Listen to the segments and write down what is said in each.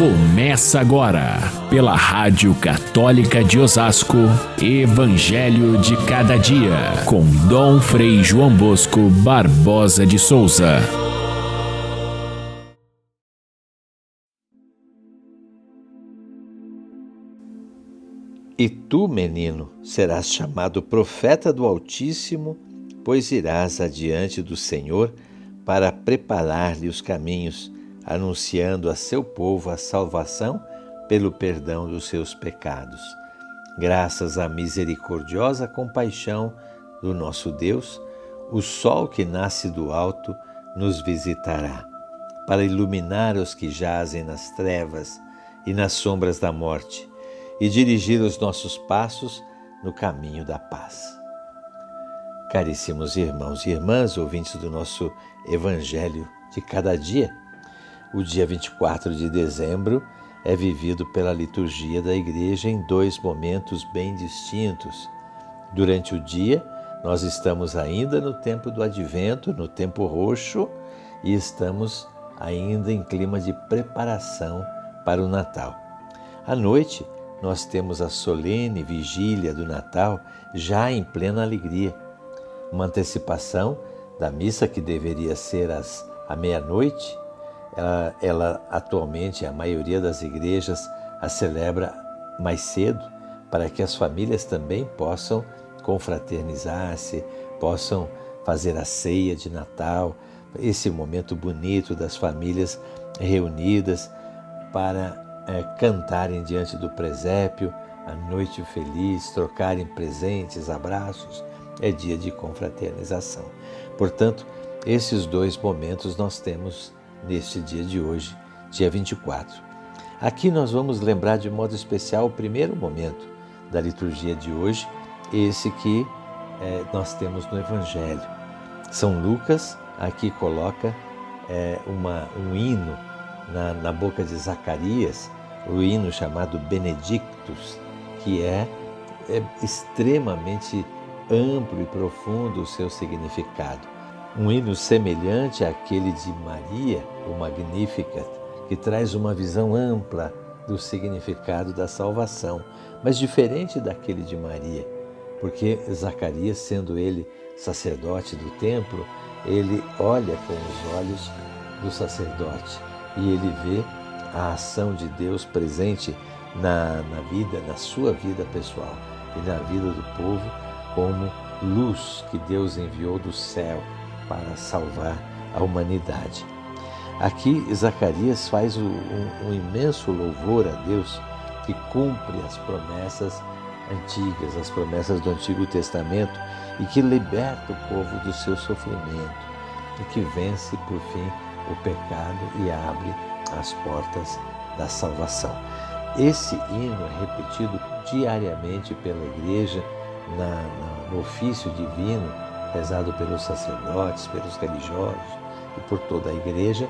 Começa agora, pela Rádio Católica de Osasco, Evangelho de Cada Dia, com Dom Frei João Bosco Barbosa de Souza. E tu, menino, serás chamado profeta do Altíssimo, pois irás adiante do Senhor para preparar-lhe os caminhos anunciando a seu povo a salvação pelo perdão dos seus pecados. Graças à misericordiosa compaixão do nosso Deus, o sol que nasce do alto nos visitará, para iluminar os que jazem nas trevas e nas sombras da morte e dirigir os nossos passos no caminho da paz. Caríssimos irmãos e irmãs, ouvintes do nosso Evangelho de cada dia, o dia 24 de dezembro é vivido pela liturgia da Igreja em dois momentos bem distintos. Durante o dia, nós estamos ainda no tempo do advento, no tempo roxo, e estamos ainda em clima de preparação para o Natal. À noite, nós temos a solene vigília do Natal já em plena alegria. Uma antecipação da missa que deveria ser às, à meia-noite ela, ela atualmente, a maioria das igrejas a celebra mais cedo, para que as famílias também possam confraternizar-se, possam fazer a ceia de Natal, esse momento bonito das famílias reunidas para é, cantarem diante do presépio, a noite feliz, trocarem presentes, abraços, é dia de confraternização. Portanto, esses dois momentos nós temos neste dia de hoje, dia 24. Aqui nós vamos lembrar de modo especial o primeiro momento da liturgia de hoje, esse que é, nós temos no Evangelho. São Lucas aqui coloca é, uma, um hino na, na boca de Zacarias, o hino chamado Benedictus, que é, é extremamente amplo e profundo o seu significado um hino semelhante àquele de Maria, o Magnificat, que traz uma visão ampla do significado da salvação, mas diferente daquele de Maria, porque Zacarias, sendo ele sacerdote do templo, ele olha com os olhos do sacerdote e ele vê a ação de Deus presente na, na vida, na sua vida pessoal e na vida do povo, como luz que Deus enviou do céu para salvar a humanidade. Aqui, Zacarias faz um, um imenso louvor a Deus que cumpre as promessas antigas, as promessas do Antigo Testamento e que liberta o povo do seu sofrimento e que vence, por fim, o pecado e abre as portas da salvação. Esse hino é repetido diariamente pela igreja na, na, no ofício divino rezado pelos sacerdotes, pelos religiosos e por toda a igreja,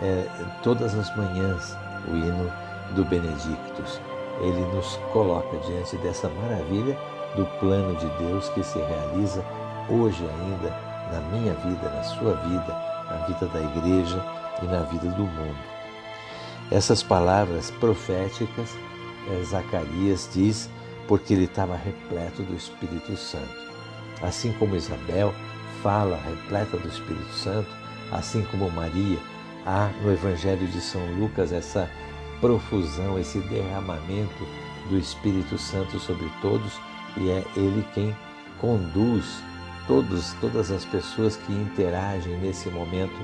é, todas as manhãs o hino do Benedictus. Ele nos coloca diante dessa maravilha do plano de Deus que se realiza hoje ainda na minha vida, na sua vida, na vida da igreja e na vida do mundo. Essas palavras proféticas, é, Zacarias diz, porque ele estava repleto do Espírito Santo. Assim como Isabel fala repleta do Espírito Santo, assim como Maria, há no Evangelho de São Lucas essa profusão, esse derramamento do Espírito Santo sobre todos e é Ele quem conduz todos, todas as pessoas que interagem nesse momento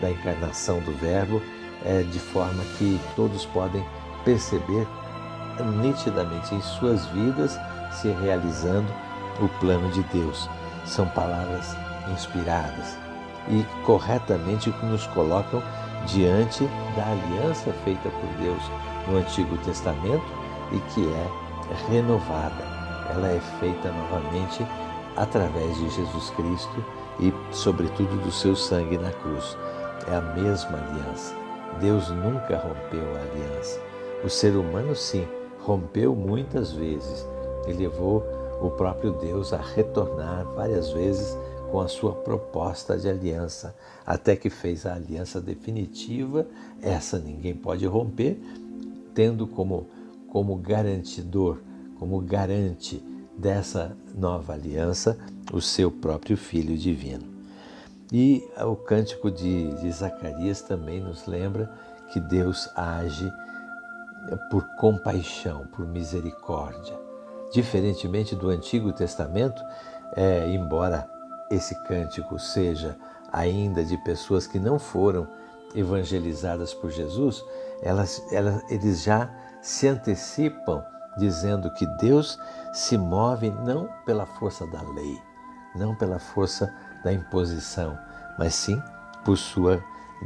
da encarnação do Verbo, é, de forma que todos podem perceber nitidamente em suas vidas se realizando o plano de Deus. São palavras inspiradas e corretamente que nos colocam diante da aliança feita por Deus no Antigo Testamento e que é renovada. Ela é feita novamente através de Jesus Cristo e, sobretudo, do seu sangue na cruz. É a mesma aliança. Deus nunca rompeu a aliança. O ser humano, sim, rompeu muitas vezes e levou o próprio Deus a retornar várias vezes com a sua proposta de aliança, até que fez a aliança definitiva, essa ninguém pode romper, tendo como, como garantidor, como garante dessa nova aliança o seu próprio Filho divino. E o cântico de, de Zacarias também nos lembra que Deus age por compaixão, por misericórdia. Diferentemente do Antigo Testamento, é, embora esse cântico seja ainda de pessoas que não foram evangelizadas por Jesus, elas, elas, eles já se antecipam dizendo que Deus se move não pela força da lei, não pela força da imposição, mas sim por sua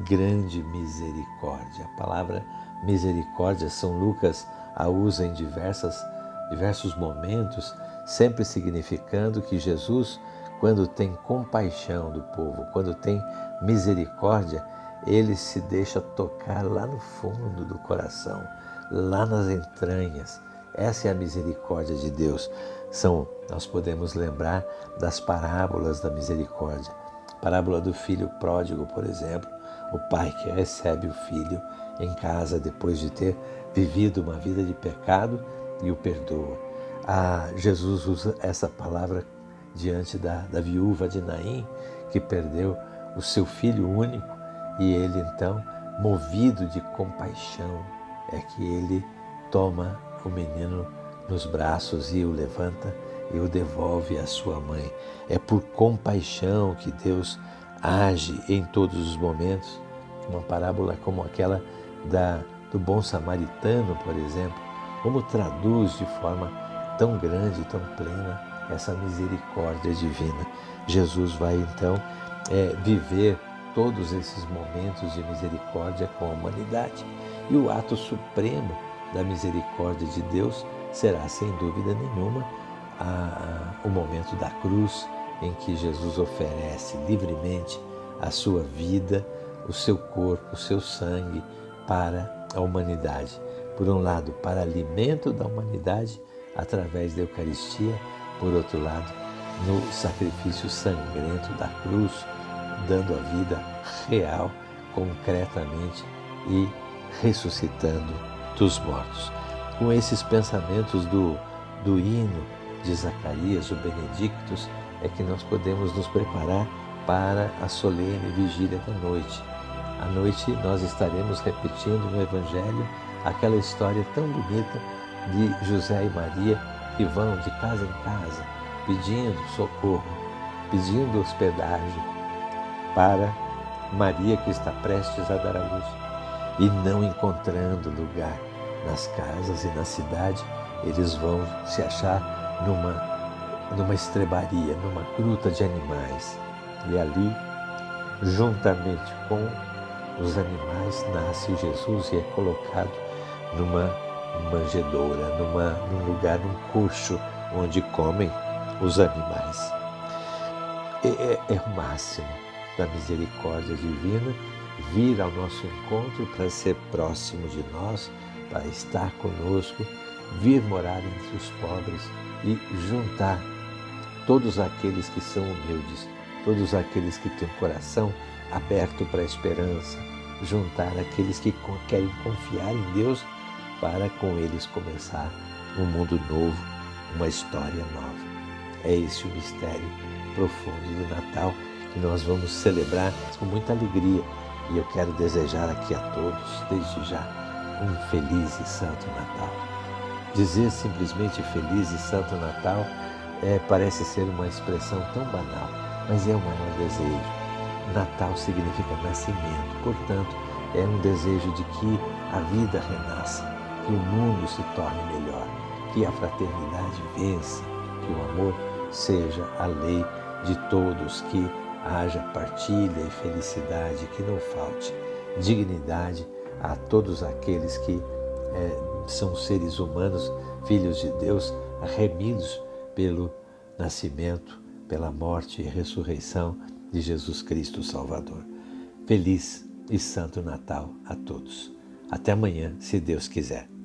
grande misericórdia. A palavra misericórdia, São Lucas a usa em diversas, diversos momentos, sempre significando que Jesus, quando tem compaixão do povo, quando tem misericórdia, ele se deixa tocar lá no fundo do coração, lá nas entranhas. Essa é a misericórdia de Deus. São, nós podemos lembrar das parábolas da misericórdia. Parábola do filho pródigo, por exemplo, o pai que recebe o filho em casa depois de ter vivido uma vida de pecado e o perdoa. Ah, Jesus usa essa palavra diante da, da viúva de Naim, que perdeu o seu filho único, e ele então, movido de compaixão, é que ele toma o menino nos braços e o levanta e o devolve à sua mãe. É por compaixão que Deus age em todos os momentos. Uma parábola como aquela da, do bom samaritano, por exemplo, como traduz de forma tão grande, tão plena, essa misericórdia divina. Jesus vai então é, viver todos esses momentos de misericórdia com a humanidade. E o ato supremo da misericórdia de Deus será, sem dúvida nenhuma, a, a, o momento da cruz, em que Jesus oferece livremente a sua vida, o seu corpo, o seu sangue para a humanidade. Por um lado, para alimento da humanidade através da Eucaristia, por outro lado, no sacrifício sangrento da cruz, dando a vida real, concretamente e ressuscitando dos mortos. Com esses pensamentos do, do hino de Zacarias, o Benedictus, é que nós podemos nos preparar para a solene vigília da noite. À noite nós estaremos repetindo no Evangelho aquela história tão bonita de José e Maria que vão de casa em casa pedindo socorro, pedindo hospedagem para Maria que está prestes a dar a luz e não encontrando lugar nas casas e na cidade, eles vão se achar numa numa estrebaria, numa gruta de animais. E ali, juntamente com os animais, nasce Jesus e é colocado numa manjedoura, numa, num lugar, num coxo, onde comem os animais. É, é, é o máximo da misericórdia divina vir ao nosso encontro para ser próximo de nós, para estar conosco, vir morar entre os pobres e juntar todos aqueles que são humildes, todos aqueles que têm o coração aberto para a esperança, juntar aqueles que querem confiar em Deus para com eles começar um mundo novo, uma história nova. É esse o mistério profundo do Natal que nós vamos celebrar com muita alegria. E eu quero desejar aqui a todos, desde já, um feliz e santo Natal. Dizer simplesmente feliz e santo Natal é, parece ser uma expressão tão banal, mas é o maior desejo. Natal significa nascimento, portanto, é um desejo de que a vida renasça, que o mundo se torne melhor, que a fraternidade vença, que o amor seja a lei de todos, que haja partilha e felicidade, que não falte dignidade a todos aqueles que é, são seres humanos, filhos de Deus, remidos pelo nascimento, pela morte e ressurreição de Jesus Cristo Salvador. Feliz e Santo Natal a todos. Até amanhã, se Deus quiser.